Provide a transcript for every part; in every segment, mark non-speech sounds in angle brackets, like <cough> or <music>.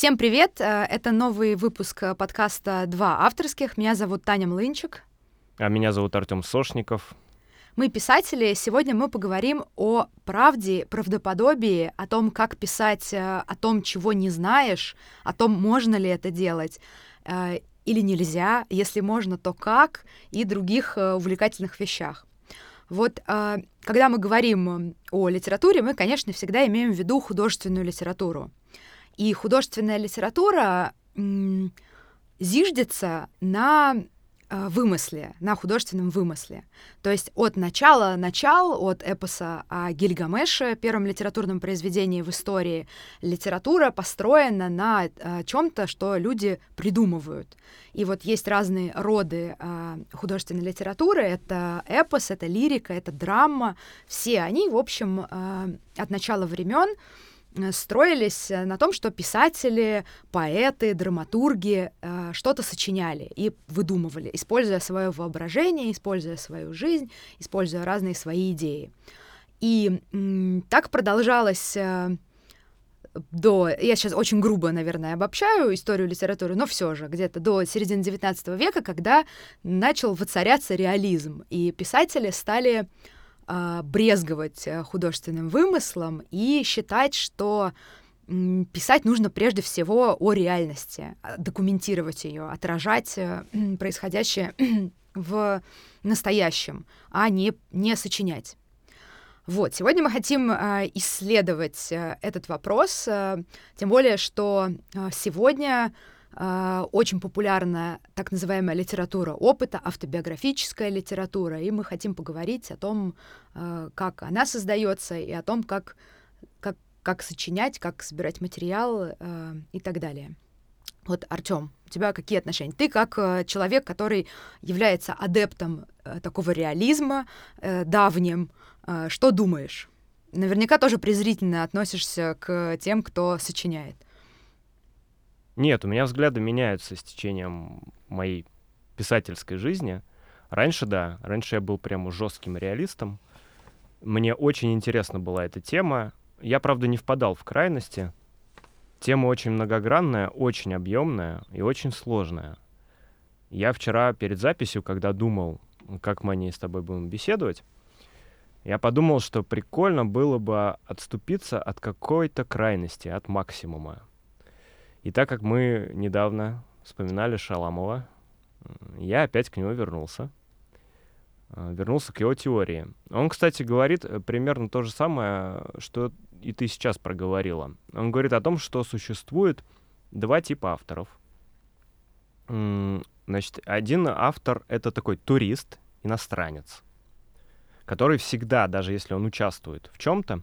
Всем привет! Э, это новый выпуск э, подкаста «Два авторских». Меня зовут Таня Млынчик. А меня зовут Артем Сошников. Мы писатели. Сегодня мы поговорим о правде, правдоподобии, о том, как писать э, о том, чего не знаешь, о том, можно ли это делать или нельзя, если можно, то как, и других увлекательных вещах. Вот когда мы говорим о литературе, мы, конечно, всегда имеем в виду художественную литературу. И художественная литература зиждется на э, вымысле, на художественном вымысле. То есть от начала начал, от эпоса о Гильгамеше, первом литературном произведении в истории, литература построена на э, чем-то, что люди придумывают. И вот есть разные роды э, художественной литературы. Это эпос, это лирика, это драма. Все они, в общем, от начала времен строились э, на том, что писатели, поэты, драматурги э, что-то сочиняли и выдумывали, используя свое воображение, используя свою жизнь, используя разные свои идеи. И м, так продолжалось э, до... Я сейчас очень грубо, наверное, обобщаю историю литературы, но все же где-то до середины XIX века, когда начал воцаряться реализм, и писатели стали э, брезговать э, художественным вымыслом и считать, что писать нужно прежде всего о реальности, а, документировать ее, отражать э, <clears throat> происходящее <clears throat> в настоящем, а не, не сочинять. Вот, сегодня мы хотим э, исследовать этот вопрос, тем более, что сегодня а, очень популярна так называемая литература опыта, автобиографическая литература, и мы хотим поговорить о том, а, как она создается, и о том, как, как, как сочинять, как собирать материал а, и так далее. Вот, Артем, у тебя какие отношения? Ты как человек, который является адептом э, такого реализма э, давним, что думаешь? Наверняка тоже презрительно относишься к тем, кто сочиняет. Нет, у меня взгляды меняются с течением моей писательской жизни. Раньше, да, раньше я был прямо жестким реалистом. Мне очень интересна была эта тема. Я, правда, не впадал в крайности. Тема очень многогранная, очень объемная и очень сложная. Я вчера перед записью, когда думал, как мы о ней с тобой будем беседовать, я подумал, что прикольно было бы отступиться от какой-то крайности, от максимума. И так как мы недавно вспоминали Шаламова, я опять к нему вернулся. А, вернулся к его теории. Он, кстати, говорит э, примерно то же самое, что и ты сейчас проговорила. Он говорит о том, что существует два типа авторов. Значит, один автор — это такой турист, иностранец, который всегда, даже если он участвует в чем-то,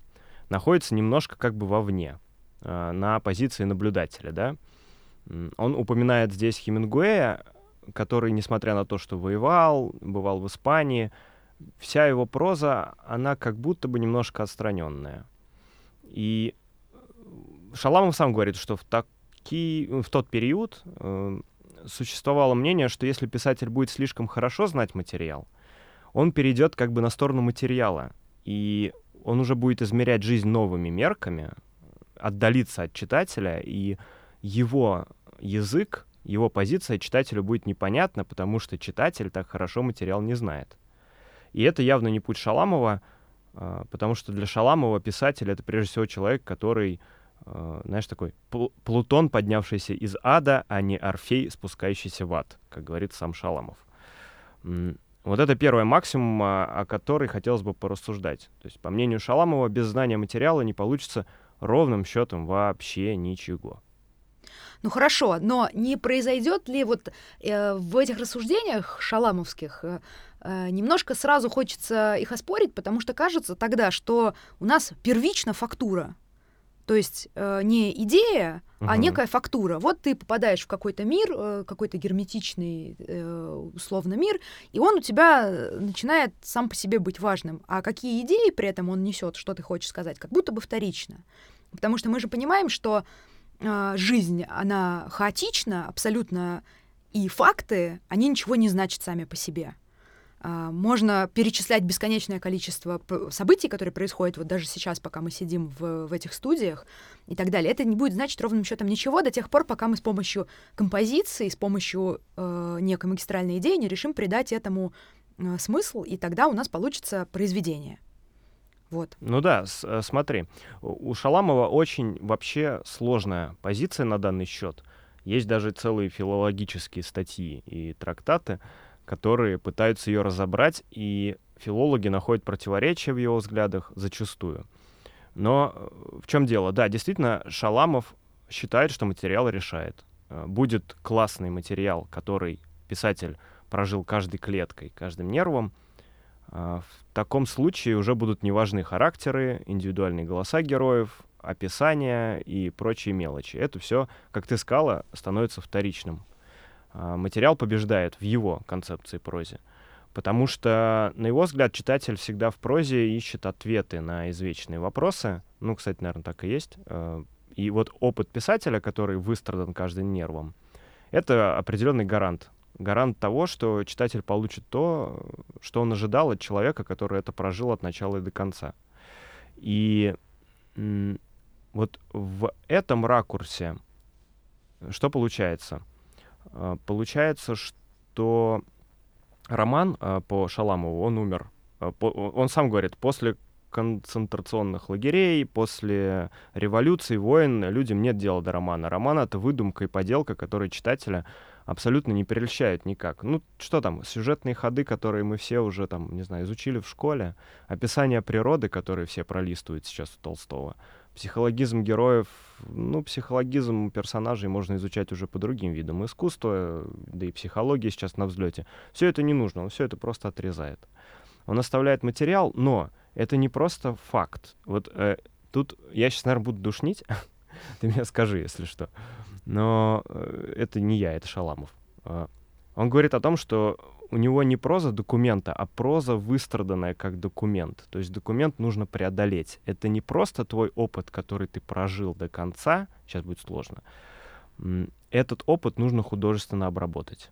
находится немножко как бы вовне. Э, на позиции наблюдателя, да. Он упоминает здесь Хемингуэя, который, несмотря на то, что воевал, бывал в Испании, вся его проза, она как будто бы немножко отстраненная. И Шаламов сам говорит, что в, таки, в тот период э, существовало мнение, что если писатель будет слишком хорошо знать материал, он перейдет как бы на сторону материала, и он уже будет измерять жизнь новыми мерками, отдалиться от читателя, и его язык, его позиция читателю будет непонятна, потому что читатель так хорошо материал не знает. И это явно не путь Шаламова, а, потому что для Шаламова писатель — это прежде всего человек, который, а, знаешь, такой Плутон, поднявшийся из ада, а не Орфей, спускающийся в ад, как говорит сам Шаламов. Вот это первая максимума, о которой хотелось бы порассуждать. То есть, по мнению Шаламова, без знания материала не получится ровным счетом вообще ничего. Ну хорошо, но не произойдет ли вот э, в этих рассуждениях шаламовских э, э, немножко сразу хочется их оспорить, потому что кажется тогда, что у нас первична фактура. То есть э, не идея, угу. а некая фактура. Вот ты попадаешь в какой-то мир, э, какой-то герметичный, э, условно, мир, и он у тебя начинает сам по себе быть важным. А какие идеи при этом он несет, что ты хочешь сказать, как будто бы вторично. Потому что мы же понимаем, что э, жизнь, она хаотична абсолютно, и факты, они ничего не значат сами по себе. А, можно перечислять бесконечное количество событий, которые происходят вот даже сейчас, пока мы сидим в, в этих студиях и так далее. Это не будет значить ровным счетом ничего до тех пор, пока мы с помощью композиции, с помощью э, некой магистральной идеи не решим придать этому э, смысл, и тогда у нас получится произведение. Вот. Ну да, с, э, смотри, у Шаламова очень вообще сложная позиция на данный счет. Есть даже целые филологические статьи и трактаты, которые пытаются ее разобрать, и филологи находят противоречия в его взглядах зачастую. Но э, в чем дело? Да, действительно, Шаламов считает, что материал решает. Э, будет классный материал, который писатель прожил каждой клеткой, каждым нервом. Э, в таком случае уже будут неважны характеры, индивидуальные голоса героев, описания и прочие мелочи. Это все, как ты сказала, становится вторичным материал побеждает в его концепции прозе. Потому что, на его взгляд, читатель всегда в прозе ищет ответы на извечные вопросы. Ну, кстати, наверное, так и есть. А, и вот опыт писателя, который выстрадан каждым нервом, это определенный гарант. Гарант того, что читатель получит то, что он ожидал от человека, который это прожил от начала и до конца. И вот в этом ракурсе что получается? А, получается, что роман а, по Шаламову, он умер. А, он сам говорит, после концентрационных лагерей, после революции, войн, людям нет дела до романа. Роман — это выдумка и поделка, которые читателя абсолютно не прельщают никак. Ну, что там, сюжетные ходы, которые мы все уже, там, не знаю, изучили в школе, описание природы, которые все пролистывают сейчас у Толстого — Психологизм героев, ну, психологизм персонажей можно изучать уже по другим видам искусства, да и психология сейчас на взлете. Все это не нужно, он все это просто отрезает. Он оставляет материал, но это не просто факт. Вот э, тут я сейчас, наверное, буду душнить, <laughs> ты мне скажи, если что. Но э, это не я, это Шаламов. Э, он говорит о том, что у него не проза документа, а проза выстраданная как документ. То есть документ нужно преодолеть. Это не просто твой опыт, который ты прожил до конца, сейчас будет сложно. Этот опыт нужно художественно обработать.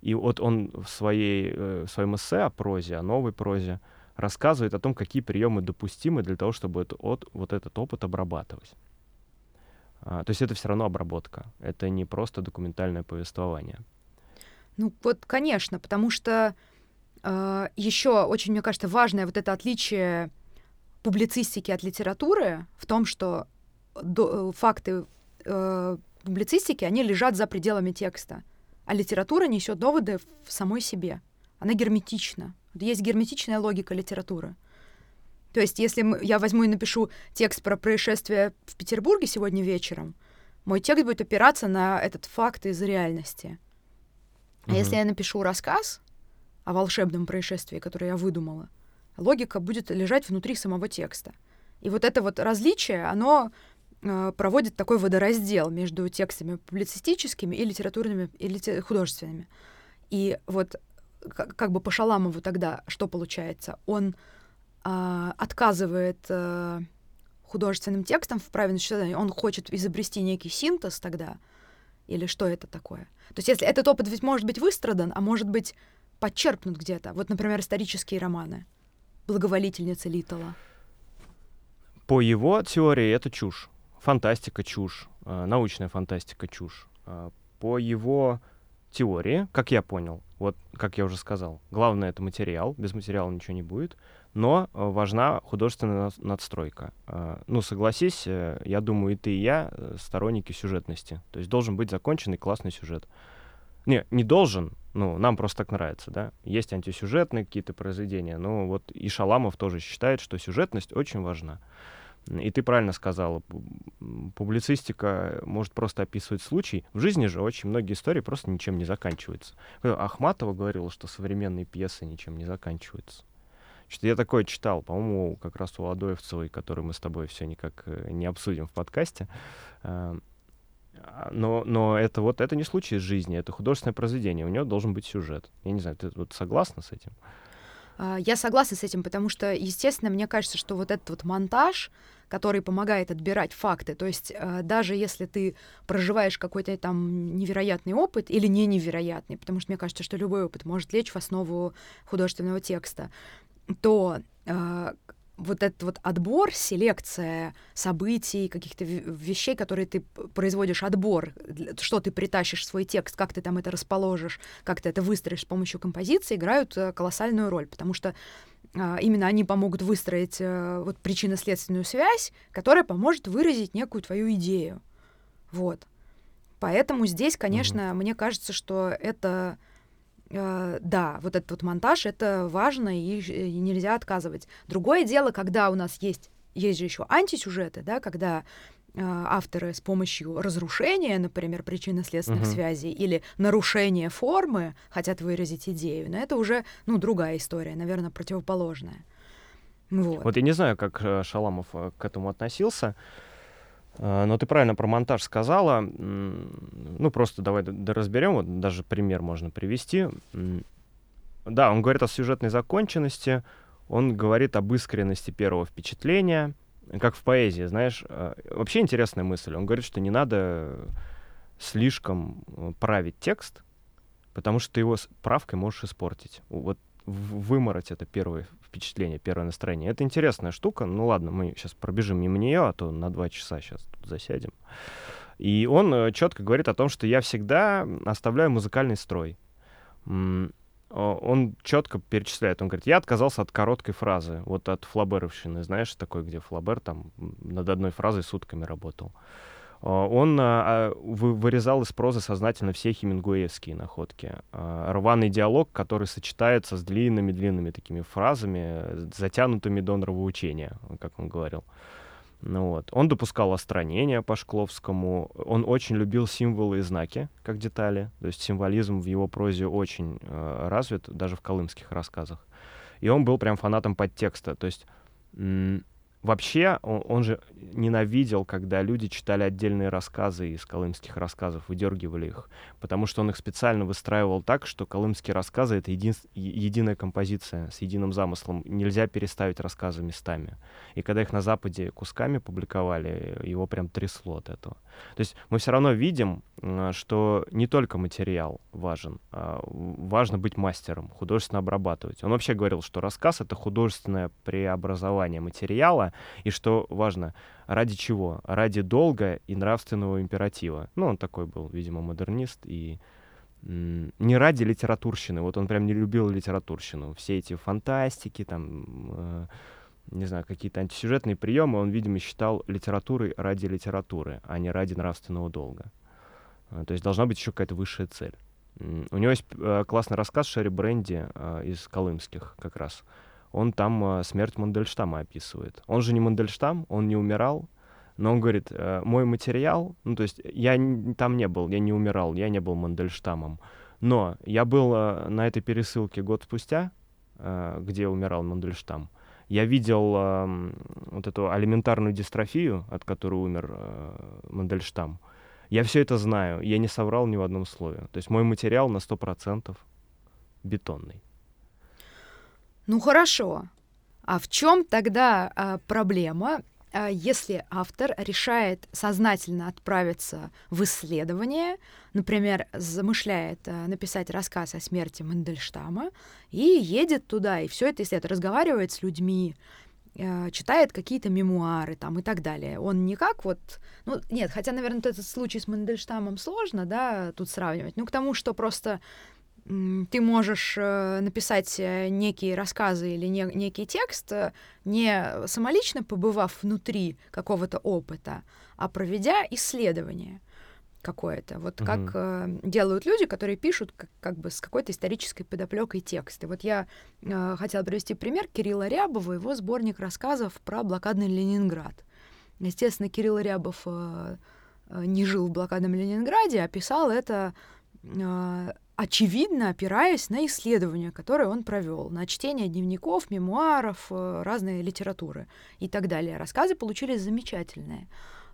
И вот он в, своей, э, в своем эссе о прозе, о новой прозе, рассказывает о том, какие приемы допустимы для того, чтобы это, от, вот этот опыт обрабатывать. А, то есть это все равно обработка. Это не просто документальное повествование. Ну вот, конечно, потому что э, еще очень, мне кажется, важное вот это отличие публицистики от литературы в том, что до, э, факты э, публицистики, они лежат за пределами текста, а литература несет доводы в самой себе. Она герметична. Есть герметичная логика литературы. То есть, если я возьму и напишу текст про происшествие в Петербурге сегодня вечером, мой текст будет опираться на этот факт из реальности. А если я напишу рассказ о волшебном происшествии, которое я выдумала, логика будет лежать внутри самого текста. И вот это вот различие, оно э, проводит такой водораздел между текстами публицистическими и литературными, и художественными. И вот как, как бы по Шаламову тогда что получается? Он э, отказывает э, художественным текстам в правильном сочетании, он хочет изобрести некий синтез тогда, или что это такое? То есть если этот опыт ведь может быть выстрадан, а может быть подчерпнут где-то. Вот, например, исторические романы. «Благоволительница Литала». По его теории это чушь. Фантастика — чушь. Э, научная фантастика — чушь. Э, по его теории, как я понял, вот как я уже сказал, главное — это материал. Без материала ничего не будет но э, важна художественная надстройка. Э, ну, согласись, э, я думаю, и ты, и я сторонники сюжетности. То есть должен быть законченный классный сюжет. Не, не должен, ну, нам просто так нравится, да. Есть антисюжетные какие-то произведения, но вот и Шаламов тоже считает, что сюжетность очень важна. И ты правильно сказала, публицистика может просто описывать случай. В жизни же очень многие истории просто ничем не заканчиваются. Ахматова говорила, что современные пьесы ничем не заканчиваются. Что я такое читал, по-моему, как раз у Адоевцевой, который мы с тобой все никак э, не обсудим в подкасте. Эм, а, но, но это вот это не случай из жизни, это художественное произведение, у него должен быть сюжет. Я не знаю, ты вот согласна с этим? А, я согласна с этим, потому что, естественно, мне кажется, что вот этот вот монтаж, который помогает отбирать факты, то есть а, даже если ты проживаешь какой-то там невероятный опыт или не невероятный, потому что мне кажется, что любой опыт может лечь в основу художественного текста, то а, вот этот вот отбор, селекция событий, каких-то вещей, которые ты производишь, отбор, что ты притащишь в свой текст, как ты там это расположишь, как ты это выстроишь с помощью композиции, играют э, колоссальную роль, потому что а, именно они помогут выстроить а, вот причинно-следственную связь, которая поможет выразить некую твою идею. Вот. Поэтому здесь, конечно, mm-hmm. мне кажется, что это Э, да, вот этот вот монтаж это важно и, и нельзя отказывать. Другое дело, когда у нас есть есть же еще антисюжеты, да, когда э, авторы с помощью разрушения, например, причинно-следственных uh-huh. связей или нарушения формы хотят выразить идею, но это уже, ну, другая история, наверное, противоположная. Вот. вот я не знаю, как э, Шаламов э, к этому относился. А, но ты правильно про монтаж сказала. Ну, просто давай разберем. Вот даже пример можно привести. Да, он говорит о сюжетной законченности, он говорит об искренности первого впечатления, как в поэзии, знаешь. А, вообще интересная мысль. Он говорит, что не надо слишком э, править текст, потому что ты его правкой можешь испортить. Вот вымороть это первое впечатление, первое настроение. Это интересная штука. Ну ладно, мы сейчас пробежим мимо нее, а то на два часа сейчас тут засядем. И он э, четко говорит о том, что я всегда оставляю музыкальный строй. Он четко перечисляет. Он говорит, я отказался от короткой фразы. Вот от флаберовщины, знаешь, такой, где флабер там над одной фразой сутками работал. Он а, вырезал из прозы сознательно все хемингуэевские находки. А, рваный диалог, который сочетается с длинными-длинными такими фразами, затянутыми до нравоучения, как он говорил. Ну вот. Он допускал остранения по Шкловскому. Он очень любил символы и знаки, как детали. То есть символизм в его прозе очень э, развит, даже в колымских рассказах. И он был прям фанатом подтекста. То есть Вообще, он, он же ненавидел, когда люди читали отдельные рассказы из колымских рассказов, выдергивали их, потому что он их специально выстраивал так, что колымские рассказы — это един, единая композиция с единым замыслом. Нельзя переставить рассказы местами. И когда их на Западе кусками публиковали, его прям трясло от этого. То есть мы все равно видим, что не только материал важен, а важно быть мастером, художественно обрабатывать. Он вообще говорил, что рассказ — это художественное преобразование материала, и что важно, ради чего? Ради долга и нравственного императива. Ну, он такой был, видимо, модернист и не ради литературщины. Вот он прям не любил литературщину. Все эти фантастики, там, э, не знаю, какие-то антисюжетные приемы он, видимо, считал литературой ради литературы, а не ради нравственного долга. Э, то есть должна быть еще какая-то высшая цель. У него есть э, классный рассказ Шерри Бренди э, из Колымских как раз он там э, смерть Мандельштама описывает. Он же не Мандельштам, он не умирал, но он говорит, э, мой материал, ну то есть я там не был, я не умирал, я не был Мандельштамом, но я был э, на этой пересылке год спустя, где умирал Мандельштам, я видел вот эту алиментарную дистрофию, от которой умер Мандельштам. Я все это знаю, я не соврал ни в одном слове. То есть мой материал на 100% бетонный. Ну хорошо. А в чем тогда а, проблема, а, если автор решает сознательно отправиться в исследование, например, замышляет а, написать рассказ о смерти Мандельштама и едет туда и все это исследует, разговаривает с людьми, а, читает какие-то мемуары там и так далее. Он не как вот... Ну, нет, хотя, наверное, этот случай с Мандельштамом сложно, да, тут сравнивать. Ну, к тому, что просто ты можешь э, написать э, некие рассказы или не, некий текст, э, не самолично побывав внутри какого-то опыта, а проведя исследование какое-то. Вот mm-hmm. как э, делают люди, которые пишут как, как бы с какой-то исторической подоплекой тексты. Вот я э, хотела привести пример Кирилла Рябова, его сборник рассказов про блокадный Ленинград. Естественно, Кирилл Рябов э, не жил в блокадном Ленинграде, а писал это очевидно опираясь на исследования, которые он провел, на чтение дневников, мемуаров, э, разной литературы и так далее. Рассказы получились замечательные.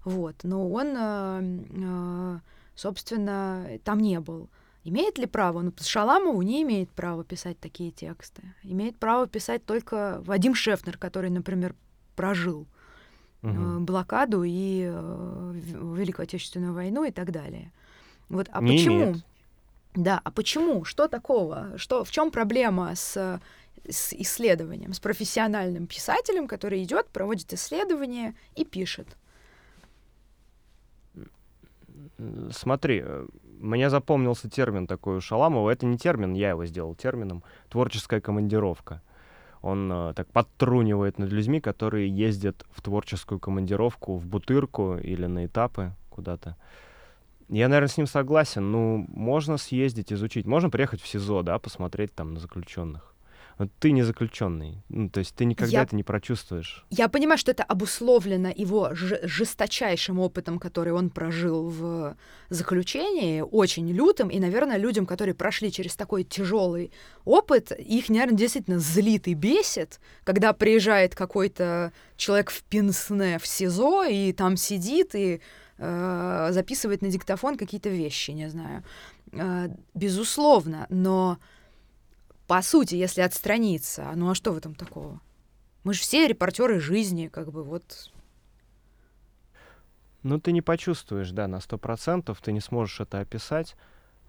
Вот. Но он, э, э, собственно, там не был. Имеет ли право? Ну, Шаламову не имеет права писать такие тексты. Имеет право писать только Вадим Шефнер, который, например, прожил угу. блокаду и Великую Отечественную войну и так далее. Вот, а не почему? Имеет. Да, а почему? Что такого? Что, в чем проблема с, с исследованием, с профессиональным писателем, который идет, проводит исследование и пишет? Смотри, э, мне запомнился термин такой у Шаламова. Это не термин, я его сделал термином. Творческая командировка. Он э, так подтрунивает над людьми, которые ездят в творческую командировку в Бутырку или на этапы куда-то. Я, наверное, с ним согласен. Ну, можно съездить, изучить. Можно приехать в СИЗО, да, посмотреть там на заключенных ты не заключенный. Ну, то есть ты никогда я, это не прочувствуешь. Я понимаю, что это обусловлено его жесточайшим опытом, который он прожил в заключении, очень лютым, и, наверное, людям, которые прошли через такой тяжелый опыт, их, наверное, действительно злит и бесит, когда приезжает какой-то человек в пинсне в СИЗО и там сидит и э, записывает на диктофон какие-то вещи, не знаю. Э, безусловно, но по сути, если отстраниться, ну а что в этом такого? Мы же все репортеры жизни, как бы вот. Ну, ты не почувствуешь, да, на сто процентов, ты не сможешь это описать.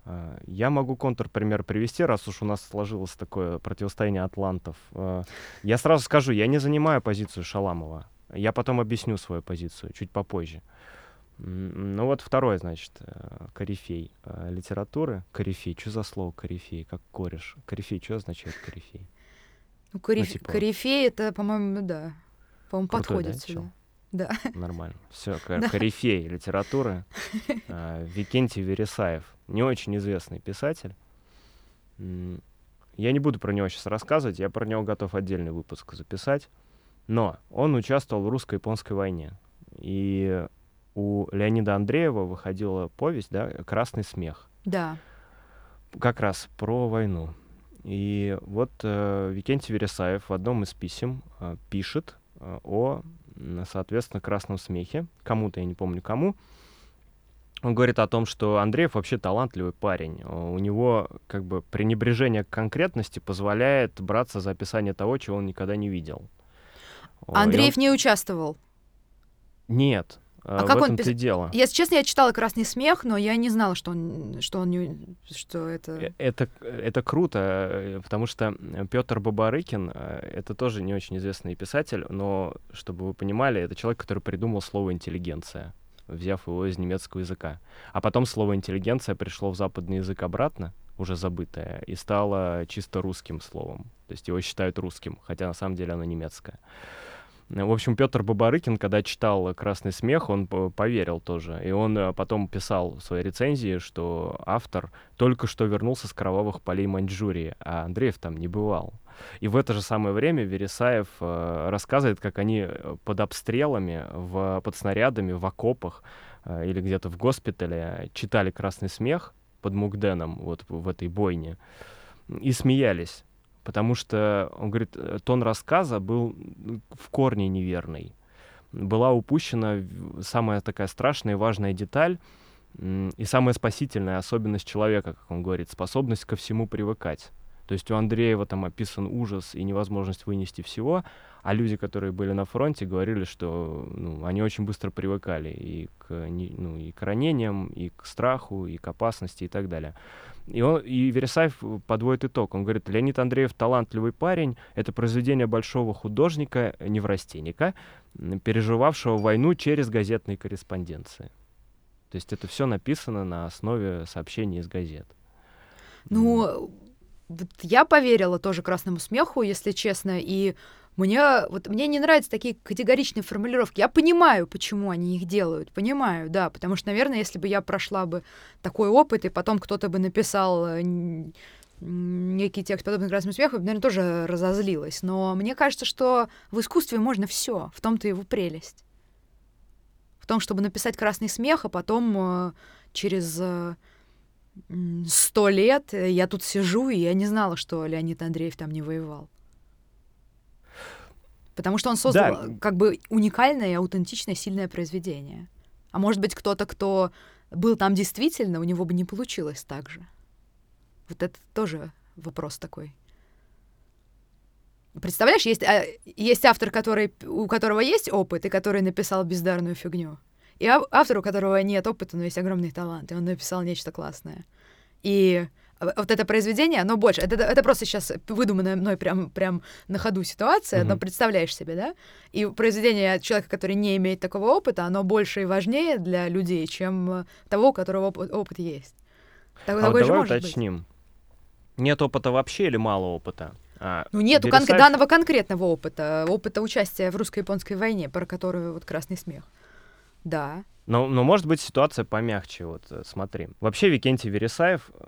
А, я могу контрпример привести, раз уж у нас сложилось такое противостояние атлантов. А, я сразу скажу, я не занимаю позицию Шаламова. Я потом объясню свою позицию чуть попозже. Ну вот второй, значит, э, корифей э, литературы. Корифей, что за слово корифей, как кореш? Корифей, что означает корифей? Ну, кориф... ну, типа... корифей это, по-моему, да. По-моему, подходит да, сюда. Да. Нормально. <laughs> Все, корифей литературы. Э, <laughs> Викентий Вересаев. Не очень известный писатель. Я не буду про него сейчас рассказывать, я про него готов отдельный выпуск записать. Но он участвовал в русско-японской войне. И у Леонида Андреева выходила повесть, да, «Красный смех». Да. Как раз про войну. И вот э, Викентий Вересаев в одном из писем э, пишет э, о, соответственно, красном смехе. Кому-то, я не помню кому. Он говорит о том, что Андреев вообще талантливый парень. У него как бы пренебрежение к конкретности позволяет браться за описание того, чего он никогда не видел. Андреев он... не участвовал? Нет, а в как он пис... дело. Если честно, я читала «Красный смех», но я не знала, что он, что он не... что это... Э, это... Это круто, э, потому что Петр Бабарыкин э, — это тоже не очень известный писатель, но, чтобы вы понимали, это человек, который придумал слово «интеллигенция», взяв его из немецкого языка. А потом слово «интеллигенция» пришло в западный язык обратно, уже забытое, и стало чисто русским словом. То есть его считают русским, хотя на самом деле оно немецкое. В общем, Петр Бабарыкин, когда читал «Красный смех», он поверил тоже. И он э, потом писал в своей рецензии, что автор только что вернулся с кровавых полей Маньчжурии, а Андреев там не бывал. И в это же самое время Вересаев э, рассказывает, как они э, под обстрелами, в, под снарядами, в окопах или где-то в госпитале читали «Красный смех» под Мугденом, вот в этой бойне, и смеялись потому что, он говорит, э, тон рассказа был в корне неверный. Была упущена самая такая страшная и важная деталь, и самая спасительная особенность человека, как он говорит, способность ко всему привыкать. То есть у Андреева там описан ужас и невозможность вынести всего, а люди, которые были на фронте, говорили, что ну, они очень быстро привыкали и к, ну, и к ранениям, и к страху, и к опасности и так далее. И, он, и Вересаев подводит итог. Он говорит, Леонид Андреев талантливый парень, это произведение большого художника, неврастенника, переживавшего войну через газетные корреспонденции. То есть это все написано на основе сообщений из газет. Ну, вот я поверила тоже красному смеху, если честно, и мне, вот, мне не нравятся такие категоричные формулировки. Я понимаю, почему они их делают. Понимаю, да. Потому что, наверное, если бы я прошла бы такой опыт, и потом кто-то бы написал э, некий текст подобный красному смеху, наверное, тоже разозлилась. Но мне кажется, что в искусстве можно все. В том-то его прелесть. В том, чтобы написать красный смех, а потом э, через э, сто лет я тут сижу, и я не знала, что Леонид Андреев там не воевал. Потому что он создал да. как бы уникальное, аутентичное, сильное произведение. А может быть, кто-то, кто был там действительно, у него бы не получилось так же. Вот это тоже вопрос такой. Представляешь, есть, а, есть автор, который, у которого есть опыт, и который написал бездарную фигню. И автор, у которого нет опыта, но есть огромный талант, и он написал нечто классное. И вот это произведение, оно больше. Это, это просто сейчас выдуманная мной прям, прям на ходу ситуация, mm-hmm. но представляешь себе, да? И произведение человека, который не имеет такого опыта, оно больше и важнее для людей, чем того, у которого опыт, опыт есть. Так, а вот давай уточним. Быть. Нет опыта вообще или мало опыта? А, ну, нету Вересаев... кон- данного конкретного опыта, опыта участия в русско-японской войне, про которую вот красный смех. Да. Но, но может быть ситуация помягче, вот э, смотри. Вообще Викентий Вересаев э,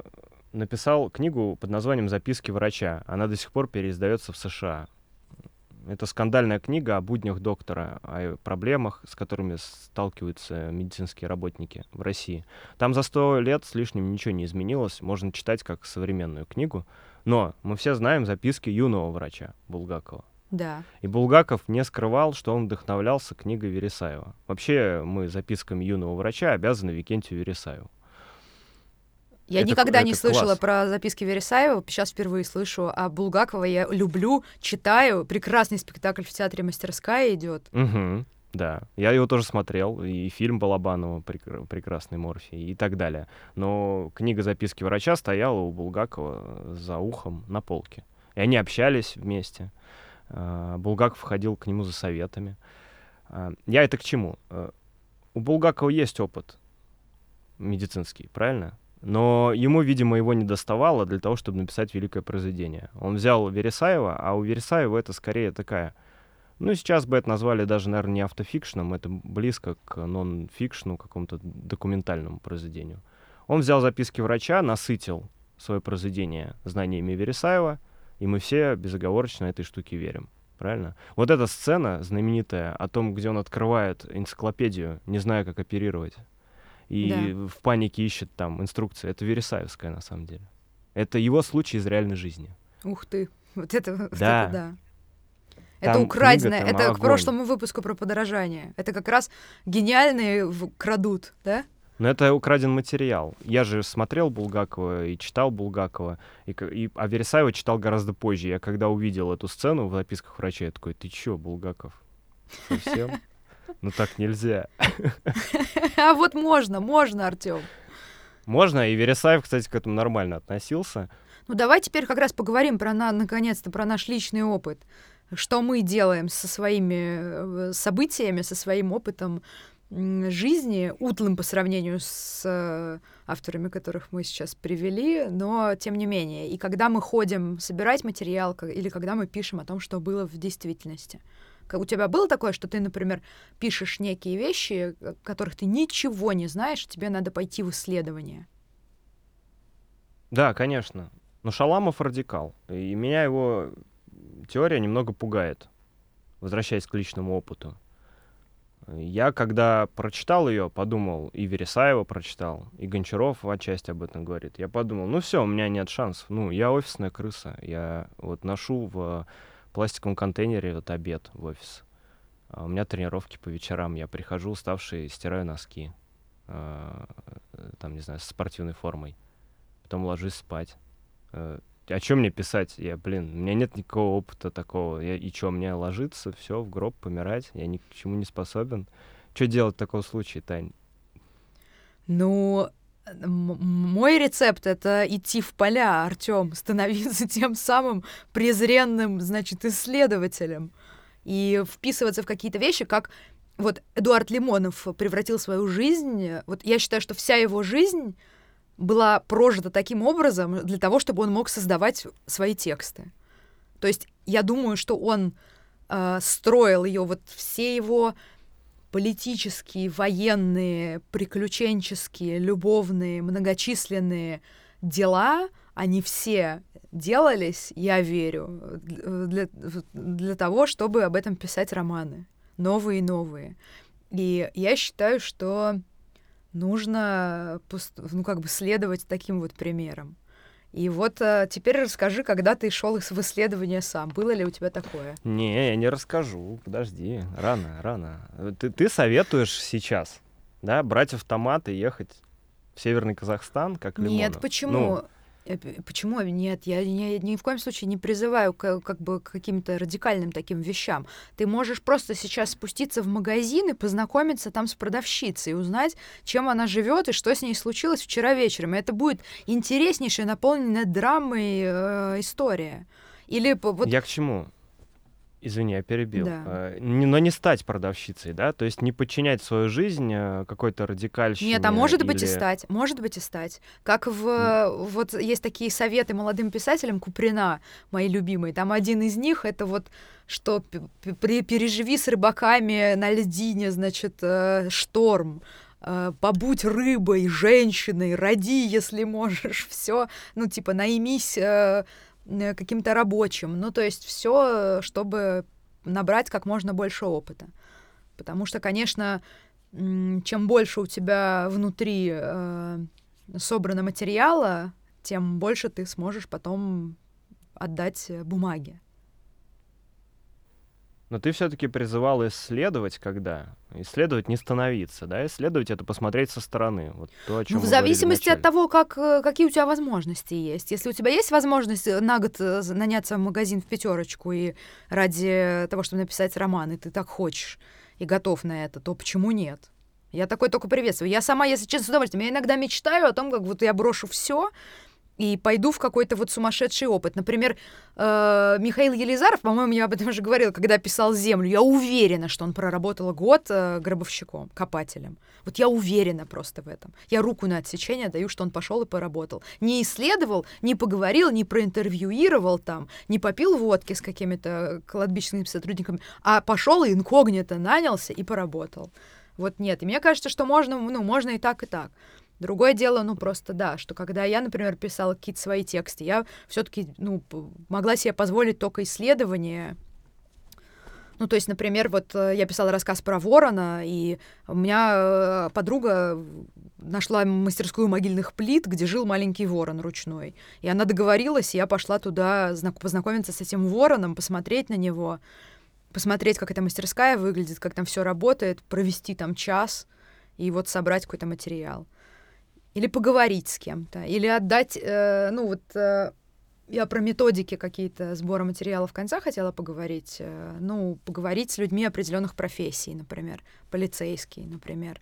написал книгу под названием «Записки врача». Она до сих пор переиздается в США. Это скандальная книга о буднях доктора, о проблемах, с которыми сталкиваются медицинские работники в России. Там за сто лет с лишним ничего не изменилось, можно читать как современную книгу. Но мы все знаем записки юного врача Булгакова. Да. И Булгаков не скрывал, что он вдохновлялся книгой Вересаева. Вообще мы записками юного врача обязаны Викентию Вересаеву. Я это, никогда это не слышала класс. про записки Вересаева, сейчас впервые слышу. А Булгакова я люблю, читаю. Прекрасный спектакль в театре «Мастерская» идет. Угу, да, я его тоже смотрел, и фильм Балабанова прек- «Прекрасный Морфий» и так далее. Но книга «Записки врача» стояла у Булгакова за ухом на полке. И они общались вместе. А, Булгаков ходил к нему за советами. А, я это к чему? А, у Булгакова есть опыт медицинский, правильно? Но ему, видимо, его не доставало для того, чтобы написать великое произведение. Он взял Вересаева, а у Вересаева это скорее такая... Ну, сейчас бы это назвали даже, наверное, не автофикшном, это близко к нон-фикшну, какому-то документальному произведению. Он взял записки врача, насытил свое произведение знаниями Вересаева, и мы все безоговорочно этой штуке верим. Правильно? Вот эта сцена знаменитая о том, где он открывает энциклопедию, не зная, как оперировать и да. в панике ищет там инструкции. Это Вересаевская, на самом деле. Это его случай из реальной жизни. Ух ты, вот это да. Вот это, да. Это украденное, это огонь. к прошлому выпуску про подорожание. Это как раз гениальные крадут, да? Но это украден материал. Я же смотрел Булгакова и читал Булгакова, и, и, а Вересаева читал гораздо позже. Я когда увидел эту сцену в записках врача, я такой, ты чё, Булгаков? Совсем? <laughs> Ну так нельзя. <laughs> А вот можно, можно, Артем. Можно, и Вересаев, кстати, к этому нормально относился. Ну давай теперь как раз поговорим про, на, наконец-то, про наш личный опыт. Что мы делаем со своими э, событиями, со своим опытом жизни, утлым по сравнению с э, авторами, которых мы сейчас привели, но тем не менее. И когда мы ходим собирать материал, или когда мы пишем о том, что было в действительности. У тебя было такое, что ты, например, пишешь некие вещи, э, которых ты ничего не знаешь, тебе надо пойти в исследование? Да, конечно. Но Шаламов радикал. И меня его теория немного пугает, возвращаясь к личному опыту. Я, когда прочитал ее, подумал, и Вересаева прочитал, и Гончаров отчасти об этом говорит. Я подумал, ну все, у меня нет шансов. Ну, я офисная крыса. Я вот ношу в пластиковом контейнере вот обед в офис. А у меня тренировки по вечерам. Я прихожу уставший, стираю носки. Э, там, не знаю, с спортивной формой. Потом ложусь спать. Э, о чем мне писать? Я, блин, у меня нет никакого опыта такого. Я, и что, мне ложиться, все, в гроб, помирать? Я ни к чему не способен. Что делать в таком случае, Тань? Ну, мой рецепт — это идти в поля, Артем, становиться <laughs> тем самым презренным, значит, исследователем и вписываться в какие-то вещи, как вот Эдуард Лимонов превратил свою жизнь. Вот я считаю, что вся его жизнь была прожита таким образом для того, чтобы он мог создавать свои тексты. То есть я думаю, что он э, строил ее, вот все его политические, военные, приключенческие, любовные, многочисленные дела, они все делались, я верю, для, для того, чтобы об этом писать романы. Новые и новые. И я считаю, что нужно ну, как бы следовать таким вот примерам. И вот а, теперь расскажи, когда ты шел в исследование сам. Было ли у тебя такое? Не, я не расскажу. Подожди. Рано, рано. Ты, ты советуешь сейчас, да, брать автомат и ехать в Северный Казахстан, как Лимонов? Нет, почему? Ну, почему? Нет, я, я ни в коем случае не призываю к, как бы к каким-то радикальным таким вещам. Ты можешь просто сейчас спуститься в магазин и познакомиться там с продавщицей, узнать, чем она живет и что с ней случилось вчера вечером. И это будет интереснейшая, наполненная драмой э, история. Или вот... Я к чему? Извини, я перебил. Да. Э, но не стать продавщицей, да? То есть не подчинять свою жизнь э, какой-то радикальщине. Нет, а может или... быть и стать. Может быть и стать. Как в... Mm. Вот есть такие советы молодым писателям Куприна, мои любимые. Там один из них — это вот что переживи с рыбаками на льдине, значит, э, шторм, побудь рыбой, женщиной, роди, если можешь, <laughs> все, ну, типа, наймись Э, каким-то рабочим. Ну, то есть все, чтобы набрать как можно больше опыта. Потому что, конечно, чем больше у тебя внутри э, собрано материала, тем больше ты сможешь потом отдать бумаге. Но ты все-таки призывал исследовать, когда? Исследовать не становиться, да? Исследовать это посмотреть со стороны. Вот то, о чем ну, в зависимости от того, как, э, какие у тебя возможности есть. Если у тебя есть возможность э, на год э, наняться в магазин в пятерочку и ради того, чтобы написать роман, и ты так хочешь и готов на это, то почему нет? Я такой только приветствую. Я сама, если честно, с удовольствием. Я иногда мечтаю о том, как вот я брошу все и пойду в какой-то вот сумасшедший опыт. Например, э, Михаил Елизаров, по-моему, я об этом уже говорила, когда писал «Землю», я уверена, что он проработал год э, гробовщиком, копателем. Вот я уверена просто в этом. Я руку на отсечение даю, что он пошел и поработал. Не исследовал, не поговорил, не проинтервьюировал там, не попил водки с какими-то кладбищенскими сотрудниками, а пошел и инкогнито нанялся и поработал. Вот нет. И мне кажется, что можно, ну, можно и так, и так. Другое дело, ну просто да, что когда я, например, писала какие-то свои тексты, я все-таки ну, могла себе позволить только исследование. Ну, то есть, например, вот э, я писала рассказ про ворона, и у меня э, подруга нашла мастерскую могильных плит, где жил маленький ворон ручной. И она договорилась, и я пошла туда познакомиться с этим вороном, посмотреть на него, посмотреть, как эта мастерская выглядит, как там все работает, провести там час и вот собрать какой-то материал или поговорить с кем-то, или отдать, э, ну вот э, я про методики какие-то сбора материала в конца хотела поговорить, э, ну поговорить с людьми определенных профессий, например, полицейский, например.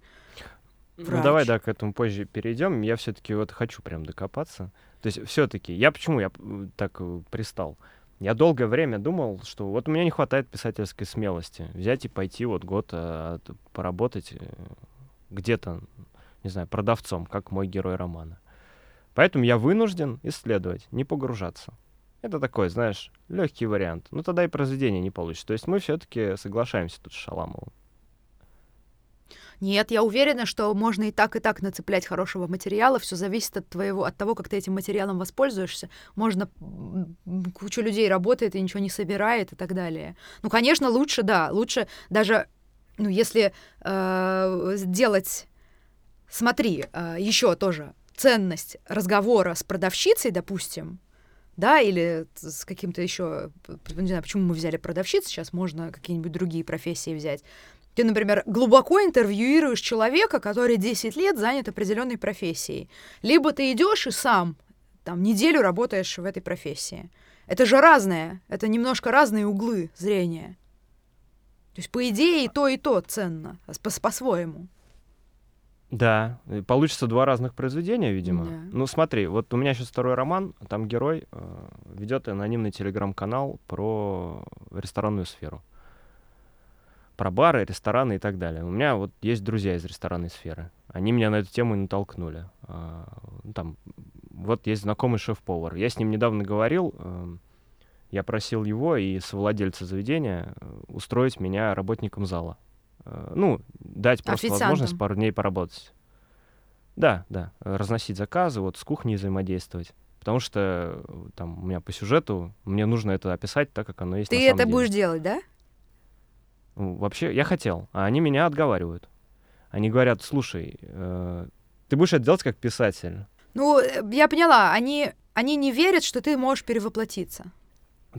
Врач. Ну давай, да, к этому позже перейдем. Я все-таки вот хочу прям докопаться. То есть все-таки я почему я так э, пристал? Я долгое время думал, что вот у меня не хватает писательской смелости взять и пойти вот год а, поработать э, где-то не знаю, продавцом, как мой герой романа. Поэтому я вынужден исследовать, не погружаться. Это такой, знаешь, легкий вариант. Ну тогда и произведение не получится. То есть мы все-таки соглашаемся тут с Шаламовым. Нет, я уверена, что можно и так, и так нацеплять хорошего материала. Все зависит от твоего, от того, как ты этим материалом воспользуешься. Можно куча людей работает и ничего не собирает и так далее. Ну, конечно, лучше, да, лучше даже, ну, если э, сделать Смотри, а, еще тоже ценность разговора с продавщицей, допустим, да, или с каким-то еще, не знаю, почему мы взяли продавщиц, сейчас можно какие-нибудь другие профессии взять. Ты, например, глубоко интервьюируешь человека, который 10 лет занят определенной профессией. Либо ты идешь и сам там неделю работаешь в этой профессии. Это же разное, это немножко разные углы зрения. То есть, по идее, и то, и то ценно, по-своему. Да, получится два разных произведения, видимо. Да. Ну, смотри, вот у меня сейчас второй роман, там герой э, ведет анонимный телеграм-канал про ресторанную сферу. Про бары, рестораны и так далее. У меня вот есть друзья из ресторанной сферы. Они меня на эту тему и натолкнули. Э, там, вот есть знакомый шеф-повар. Я с ним недавно говорил, э, я просил его и совладельца заведения э, устроить меня работником зала. Э, ну, дать просто возможность пару дней поработать. Да, да, разносить заказы, вот с кухней взаимодействовать. Потому что э, там у меня по сюжету мне нужно это описать так, как оно есть. Ты на это самом будешь деле. делать, да? Ну, вообще, я хотел, а они меня отговаривают. Они говорят, слушай, э, ты будешь это делать как писатель. Ну, э, я поняла, они, они не верят, что ты можешь перевоплотиться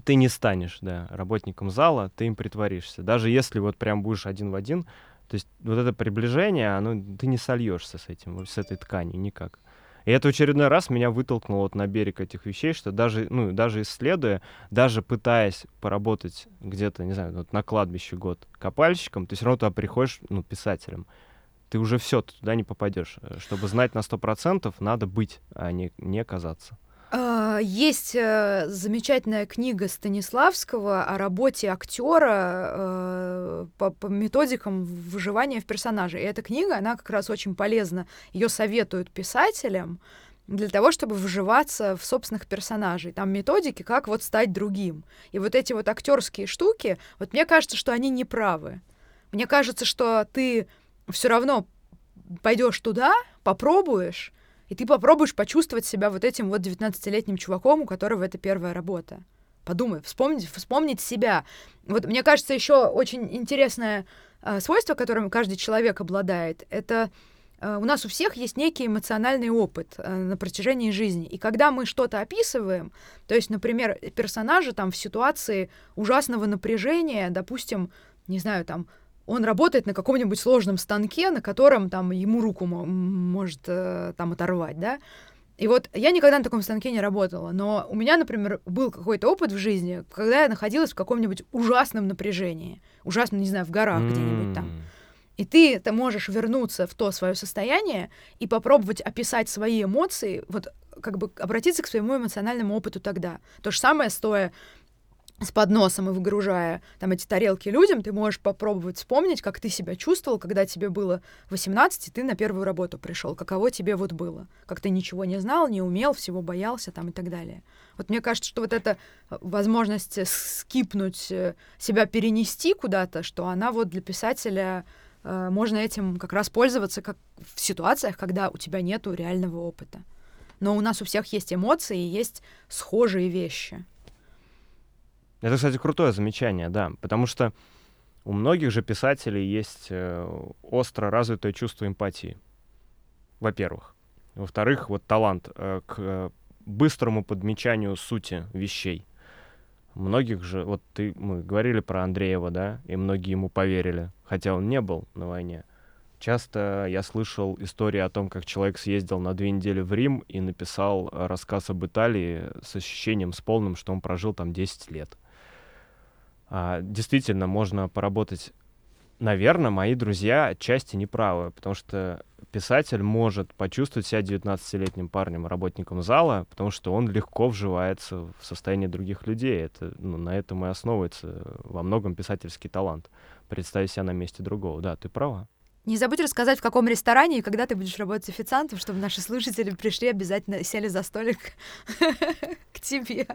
ты не станешь, да, работником зала, ты им притворишься. Даже если вот прям будешь один в один, то есть вот это приближение, оно, ты не сольешься с этим, с этой тканью никак. И это очередной раз меня вытолкнуло вот на берег этих вещей, что даже, ну, даже исследуя, даже пытаясь поработать где-то, не знаю, вот на кладбище год копальщиком, ты все равно туда приходишь, ну, писателем. Ты уже все, туда не попадешь. Э, чтобы знать на сто процентов, надо быть, а не, не казаться. А, есть э, замечательная книга Станиславского о работе актера э, по, по методикам выживания в персонаже. И эта книга, она как раз очень полезна. Ее советуют писателям для того, чтобы выживаться в собственных персонажей. Там методики, как вот стать другим. И вот эти вот актерские штуки, вот мне кажется, что они неправы. Мне кажется, что ты все равно пойдешь туда, попробуешь, и ты попробуешь почувствовать себя вот этим вот 19-летним чуваком, у которого это первая работа. Подумай, вспомнить, вспомнить себя. Вот мне кажется, еще очень интересное э, свойство, которым каждый человек обладает, это э, у нас у всех есть некий эмоциональный опыт э, на протяжении жизни. И когда мы что-то описываем, то есть, например, персонажа там в ситуации ужасного напряжения, допустим, не знаю, там он работает на каком-нибудь сложном станке, на котором там ему руку может э, там оторвать, да. И вот я никогда на таком станке не работала, но у меня, например, был какой-то опыт в жизни, когда я находилась в каком-нибудь ужасном напряжении, ужасном, не знаю, в горах mm. где-нибудь там. И ты, ты можешь вернуться в то свое состояние и попробовать описать свои эмоции, вот как бы обратиться к своему эмоциональному опыту тогда. То же самое, стоя с подносом и выгружая там эти тарелки людям, ты можешь попробовать вспомнить, как ты себя чувствовал, когда тебе было 18, и ты на первую работу пришел, каково тебе вот было, как ты ничего не знал, не умел, всего боялся там и так далее. Вот мне кажется, что вот эта э, возможность скипнуть, э, себя перенести куда-то, что она вот для писателя э, можно этим как раз пользоваться как в ситуациях, когда у тебя нету реального опыта. Но у нас у всех есть эмоции и есть схожие вещи. Это, кстати, крутое замечание, да, потому что у многих же писателей есть э, остро развитое чувство эмпатии, во-первых. Во-вторых, вот талант э, к быстрому подмечанию сути вещей. Многих же, вот ты, мы говорили про Андреева, да, и многие ему поверили, хотя он не был на войне. Часто я слышал истории о том, как человек съездил на две недели в Рим и написал рассказ об Италии с ощущением, с полным, что он прожил там 10 лет а, действительно можно поработать. Наверное, мои друзья отчасти неправы, потому что писатель может почувствовать себя 19-летним парнем, работником зала, потому что он легко вживается в состояние других людей. Это, ну, на этом и основывается во многом писательский талант. Представить себя на месте другого. Да, ты права. Не забудь рассказать, в каком ресторане и когда ты будешь работать официантом, чтобы наши слушатели пришли обязательно сели за столик <laughs> к тебе.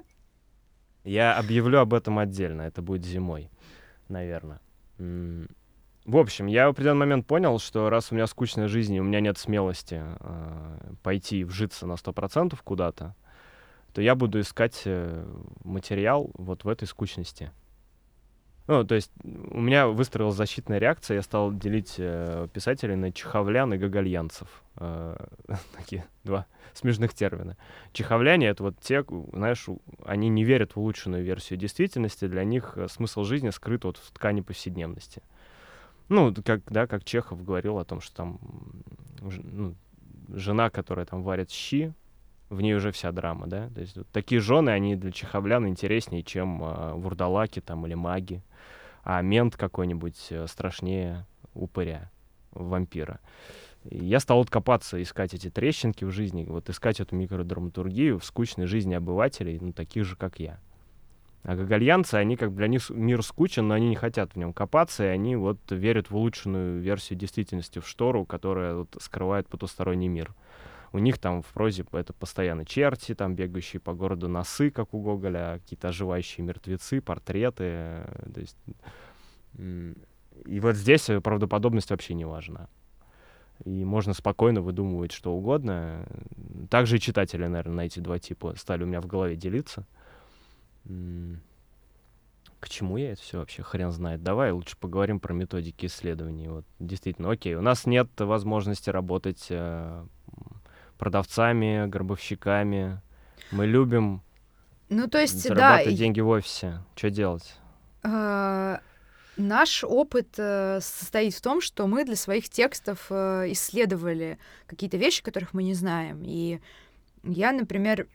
Я объявлю об этом отдельно. Это будет зимой, наверное. В общем, я в определенный момент понял, что раз у меня скучная жизнь, и у меня нет смелости э, пойти вжиться на 100% куда-то, то я буду искать э, материал вот в этой скучности. Ну, то есть у меня выстроилась защитная реакция, я стал делить э, писателей на чеховлян и гогольянцев. Э, <laughs> такие два смежных термина. Чеховляне — это вот те, знаешь, они не верят в улучшенную версию действительности, для них э, смысл жизни скрыт вот в ткани повседневности. Ну, как, да, как Чехов говорил о том, что там ну, жена, которая там варит щи, в ней уже вся драма, да. То есть вот такие жены, они для чеховлян интереснее, чем э, вурдалаки там или маги а мент какой-нибудь э, страшнее упыря, вампира. Я стал вот копаться, искать эти трещинки в жизни, вот искать эту микродраматургию в скучной жизни обывателей, ну, таких же, как я. А гогольянцы, они как для них мир скучен, но они не хотят в нем копаться, и они вот верят в улучшенную версию действительности, в штору, которая вот скрывает потусторонний мир у них там в прозе это постоянно черти, там бегающие по городу носы, как у Гоголя, какие-то оживающие мертвецы, портреты. Э, то есть, и вот здесь правдоподобность вообще не важна. И можно спокойно выдумывать что угодно. Также и читатели, наверное, на эти два типа стали у меня в голове делиться. К чему я это все вообще хрен знает? Давай лучше поговорим про методики исследований. Вот действительно, окей, у нас нет возможности работать э, продавцами, гробовщиками. Мы любим ну, то есть, зарабатывать да, деньги в офисе. Что делать? Э, Наш опыт э, состоит в том, что мы для своих текстов э, исследовали какие-то вещи, которых мы не знаем. И я, например,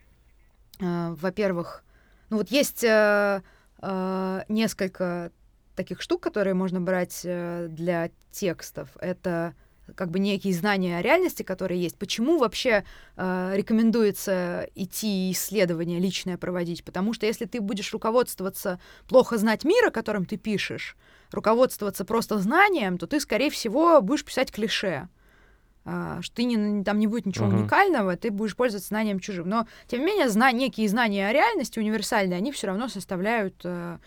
э, во-первых, ну вот есть э, э, несколько таких штук, которые можно брать для текстов. Это как бы некие знания о реальности, которые есть. Почему вообще э, рекомендуется идти исследование личное проводить? Потому что если ты будешь руководствоваться плохо знать мир, о котором ты пишешь, руководствоваться просто знанием, то ты, скорее всего, будешь писать клише. Uh, что ты не, там не будет ничего uh-huh. уникального, ты будешь пользоваться знанием чужим. Но, тем не менее, зна- некие знания о реальности универсальные, они все равно составляют Э,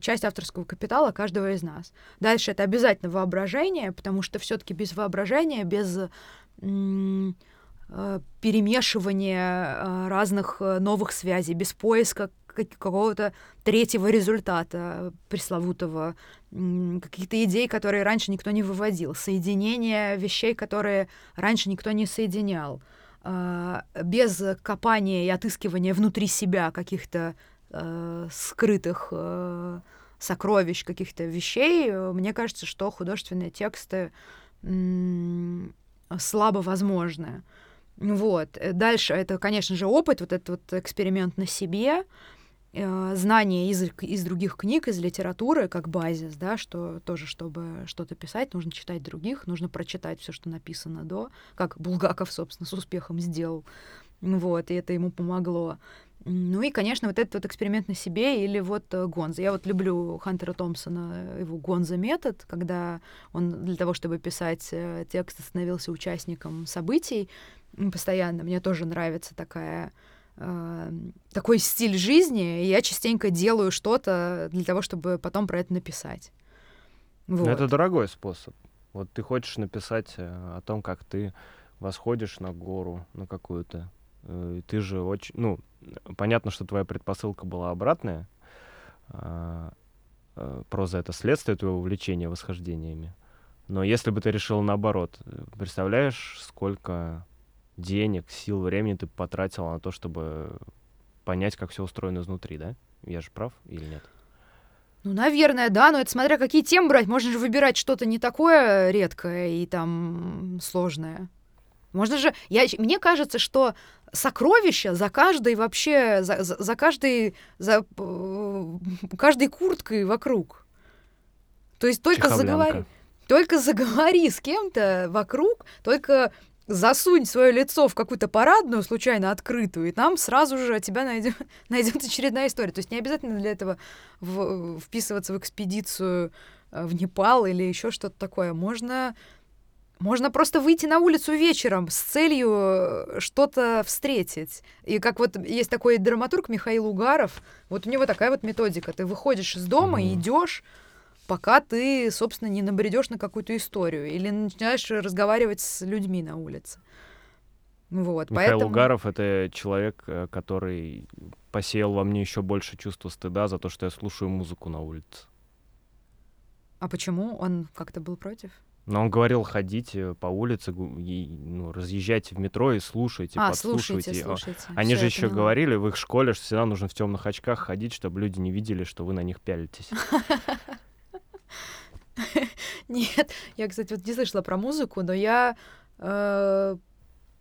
часть авторского капитала каждого из нас. Дальше это обязательно воображение, потому что все-таки без воображения, без э, перемешивания э, разных новых связей, без поиска какого-то третьего результата пресловутого, каких-то идей, которые раньше никто не выводил, соединения вещей, которые раньше никто не соединял, без копания и отыскивания внутри себя каких-то э, скрытых э, сокровищ, каких-то вещей, мне кажется, что художественные тексты слабо возможны. Вот. Дальше это, конечно же, опыт, вот этот вот эксперимент на себе, э, знания из, из других книг, из литературы, как базис, да, что тоже, чтобы что-то писать, нужно читать других, нужно прочитать все, что написано до, как Булгаков, собственно, с успехом сделал. Вот, и это ему помогло. Ну и, конечно, вот этот вот эксперимент на себе или вот э, Гонза. Я вот люблю Хантера Томпсона, его Гонза метод, когда он для того, чтобы писать э, текст, становился участником событий постоянно. Мне тоже нравится такая э, такой стиль жизни, и я частенько делаю что-то для того, чтобы потом про это написать. Вот. это дорогой способ. Вот ты хочешь написать о том, как ты восходишь на гору, на какую-то. Ты же очень, ну, понятно, что твоя предпосылка была обратная. А, а, проза — это следствие твоего увлечения восхождениями. Но если бы ты решил наоборот, представляешь, сколько денег, сил, времени ты потратил на то, чтобы понять, как все устроено изнутри, да? Я же прав или нет? Ну, наверное, да, но это смотря какие темы брать. Можно же выбирать что-то не такое редкое и там сложное. Можно же... Я, мне кажется, что сокровища за каждой вообще, за, за, за каждой, за э, каждой курткой вокруг. То есть только заговори, только заговори с кем-то вокруг, только засунь свое лицо в какую-то парадную, случайно открытую, и там сразу же тебя найдет, <laughs> найдет очередная история. То есть не обязательно для этого в, вписываться в экспедицию э, в Непал или еще что-то такое. Можно можно просто выйти на улицу вечером с целью э, что-то встретить. И как вот есть такой драматург Михаил Угаров, вот у него такая вот методика. Ты выходишь из дома и идешь, пока ты, собственно, не набредешь на какую-то историю или начинаешь разговаривать с людьми на улице. Вот, Михаил поэтому... Угаров — это человек, э, который посеял во мне еще больше чувства стыда за то, что я слушаю музыку на улице. А почему? Он как-то был против? Но он говорил, ходите по улице, и, ну, разъезжайте в метро и слушайте, а, подслушивайте. Слушайте, слушайте. Они Всё, же еще поняла. говорили в их школе, что всегда нужно в темных очках ходить, чтобы люди не видели, что вы на них пялитесь. <laughs> Нет, я, кстати, вот не слышала про музыку, но я э,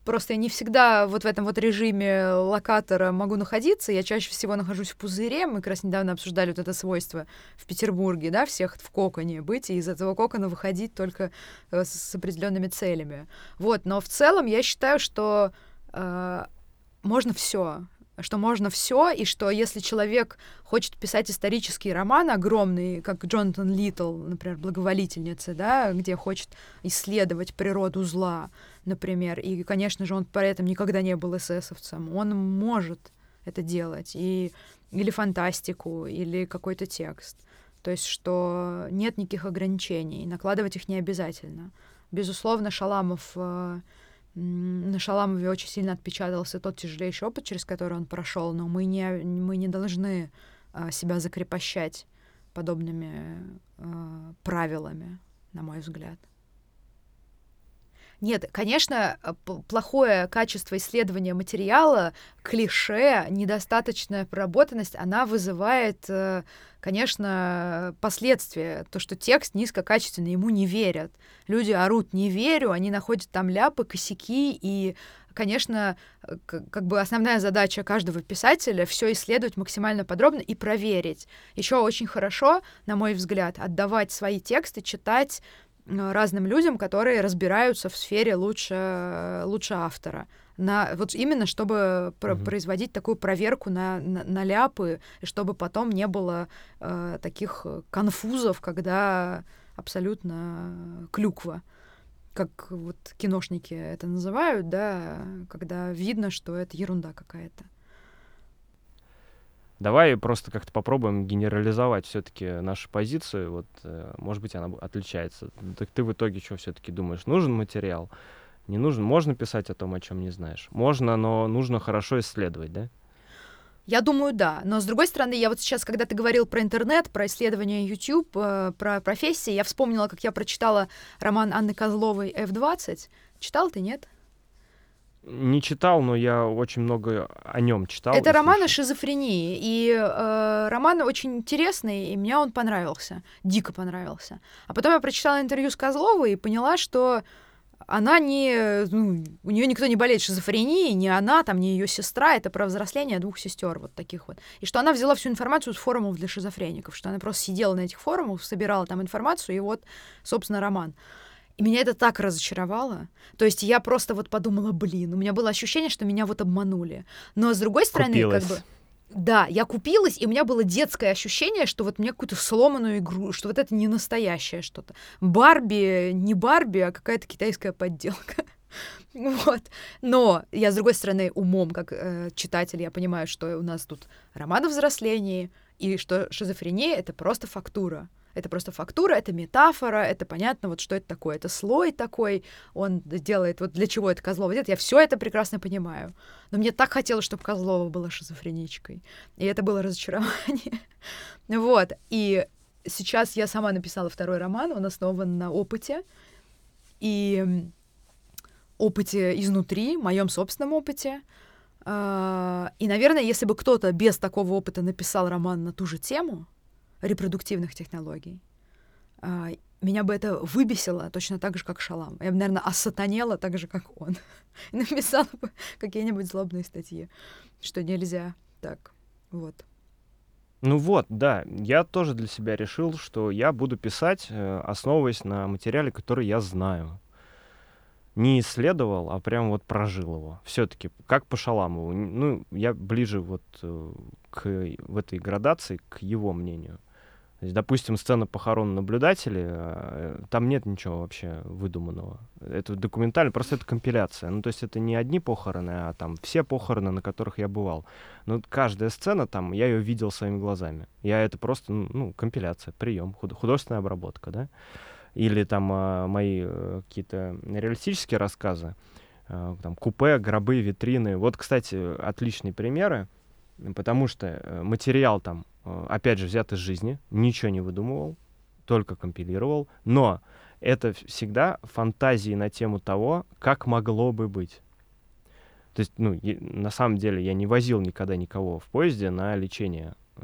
Просто я не всегда вот в этом вот режиме локатора могу находиться. Я чаще всего нахожусь в пузыре. Мы как раз недавно обсуждали вот это свойство в Петербурге, да, всех в коконе быть, и из этого кокона выходить только э, с, определенными целями. Вот, но в целом я считаю, что э, можно все что можно все, и что если человек хочет писать исторический роман огромный, как Джонатан Литл, например, «Благоволительница», да, где хочет исследовать природу зла, например, и, конечно же, он при этом никогда не был эсэсовцем, он может это делать, и, или фантастику, или какой-то текст. То есть, что нет никаких ограничений, накладывать их не обязательно. Безусловно, Шаламов э, на Шаламове очень сильно отпечатался тот тяжелейший опыт, через который он прошел, но мы не, мы не должны а, себя закрепощать подобными а, правилами, на мой взгляд. Нет, конечно, э, плохое качество исследования материала, клише, недостаточная проработанность, она вызывает, э, конечно, последствия. То, что текст низкокачественный, ему не верят. Люди орут «не верю», они находят там ляпы, косяки, и, конечно, э, как бы основная задача каждого писателя все исследовать максимально подробно и проверить. Еще очень хорошо, на мой взгляд, отдавать свои тексты, читать разным людям, которые разбираются в сфере лучше, лучше автора. На, вот именно чтобы про- производить такую проверку на, на, на ляпы, и чтобы потом не было э, таких конфузов, когда абсолютно клюква как вот киношники это называют, да, когда видно, что это ерунда какая-то. Давай просто как-то попробуем генерализовать все-таки нашу позицию. Вот, э, может быть, она отличается. Так ты в итоге что все-таки думаешь? Нужен материал? Не нужен? Можно писать о том, о чем не знаешь? Можно, но нужно хорошо исследовать, да? Я думаю, да. Но с другой стороны, я вот сейчас, когда ты говорил про интернет, про исследование YouTube, э, про профессии, я вспомнила, как я прочитала роман Анны Козловой «F20». Читал ты, нет? Не читал, но я очень много о нем читал. Это роман о шизофрении. И э, роман очень интересный, и мне он понравился. Дико понравился. А потом я прочитала интервью с Козловой и поняла, что она не... Ну, у нее никто не болеет шизофренией, ни она, там, ни ее сестра. Это про взросление двух сестер вот таких вот. И что она взяла всю информацию с форумов для шизофреников, что она просто сидела на этих форумах, собирала там информацию, и вот, собственно, роман. И меня это так разочаровало. То есть я просто вот подумала, блин, у меня было ощущение, что меня вот обманули. Но с другой стороны, Купилась. как бы... Да, я купилась, и у меня было детское ощущение, что вот мне какую-то сломанную игру, что вот это не настоящее что-то. Барби, не Барби, а какая-то китайская подделка. <laughs> Вот. Но я, с другой стороны, умом, как э, читатель, я понимаю, что у нас тут роман о взрослении, и что шизофрения — это просто фактура. Это просто фактура, это метафора, это понятно, вот что это такое. Это слой такой, он делает, вот для чего это Козлова делает. Я все это прекрасно понимаю. Но мне так хотелось, чтобы Козлова была шизофреничкой. И это было разочарование. <laughs> вот. И сейчас я сама написала второй роман, он основан на опыте. И опыте изнутри, моем собственном опыте. А, и, наверное, если бы кто-то без такого опыта написал роман на ту же тему, репродуктивных технологий. А, меня бы это выбесило точно так же, как Шалам. Я бы, наверное, осатанела так же, как он. <laughs> И написала бы какие-нибудь злобные статьи, что нельзя так. Вот. Ну вот, да, я тоже для себя решил, что я буду писать, э, основываясь на материале, который я знаю. Не исследовал, а прям вот прожил его. Все-таки, как по Шаламову. Ну, я ближе вот э, к, в этой градации к его мнению. Есть, допустим, сцена похорон наблюдателей, э, там нет ничего вообще выдуманного. Это документально, просто это компиляция. Ну, то есть это не одни похороны, а там все похороны, на которых я бывал. Но каждая сцена там, я ее видел своими глазами. Я это просто, ну, ну компиляция, прием, художественная обработка, да. Или там э, мои э, какие-то реалистические рассказы, там купе, гробы, витрины. Вот, кстати, отличные примеры, потому что материал там Э, опять же, взят из жизни, ничего не выдумывал, только компилировал, но это всегда фантазии на тему того, как могло бы быть. То есть, ну, на самом деле я не возил никогда никого в поезде на лечение, э,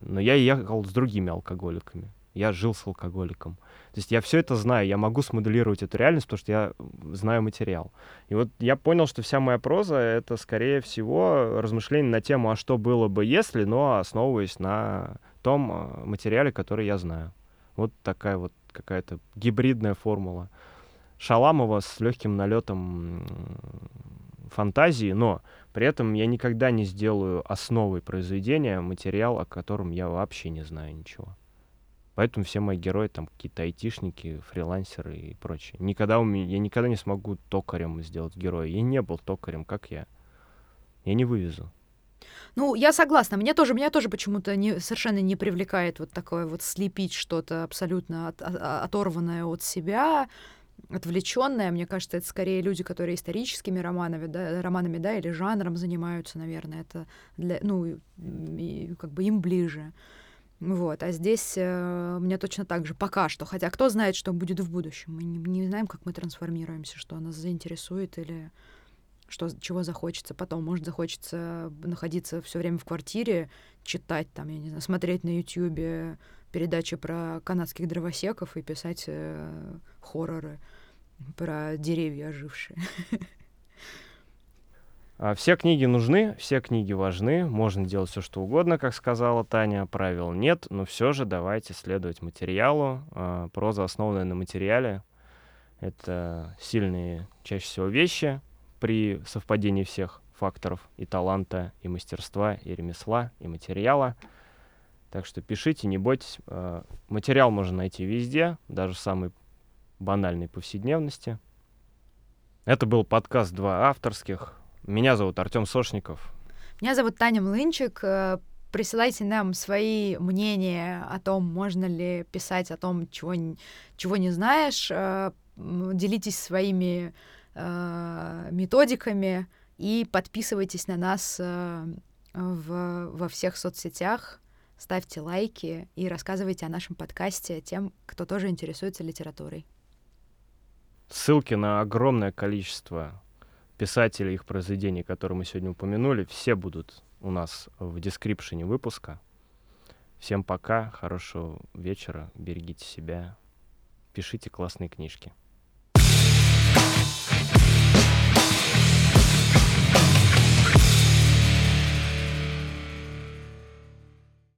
но я ехал с другими алкоголиками. Я жил с алкоголиком. То есть я все это знаю, я могу смоделировать эту реальность, потому что я знаю материал. И вот я понял, что вся моя проза — это, скорее всего, размышление на тему, а что было бы, если, но основываясь на том э, материале, который я знаю. Вот такая вот какая-то гибридная формула. Шаламова с легким налетом фантазии, но при этом я никогда не сделаю основой произведения материал, о котором я вообще не знаю ничего. Поэтому все мои герои там какие-то айтишники, фрилансеры и прочее. Никогда у меня, я никогда не смогу токарем сделать героя. Я не был токарем, как я. Я не вывезу. Ну, я согласна. Мне тоже, меня тоже почему-то не, совершенно не привлекает вот такое вот слепить что-то абсолютно от, от, оторванное от себя, отвлеченное. Мне кажется, это скорее люди, которые историческими романами, да, романами, да, или жанром занимаются, наверное. Это для, ну, и, как бы им ближе. Вот, а здесь э, мне точно так же пока что. Хотя кто знает, что будет в будущем. Мы не, не знаем, как мы трансформируемся, что нас заинтересует или что, чего захочется потом. Может, захочется находиться все время в квартире, читать там, я не знаю, смотреть на Ютьюбе передачи про канадских дровосеков и писать э, хорроры про деревья ожившие. <laughs> А все книги нужны, все книги важны, можно делать все, что угодно, как сказала Таня, правил нет, но все же давайте следовать материалу. А, проза, основанная на материале, это сильные чаще всего вещи при совпадении всех факторов и таланта, и мастерства, и ремесла, и материала. Так что пишите, не бойтесь. А, материал можно найти везде, даже в самой банальной повседневности. Это был подкаст «Два авторских». Меня зовут Артем Сошников. Меня зовут Таня Млынчик. Э, присылайте нам свои мнения о том, можно ли писать о том, чего, чего не знаешь. Э, делитесь своими э, методиками и подписывайтесь на нас в, во всех соцсетях. Ставьте лайки и рассказывайте о нашем подкасте тем, кто тоже интересуется литературой. Ссылки на огромное количество писателей, их произведений, которые мы сегодня упомянули, все будут у нас в дескрипшене выпуска. Всем пока, хорошего вечера, берегите себя, пишите классные книжки.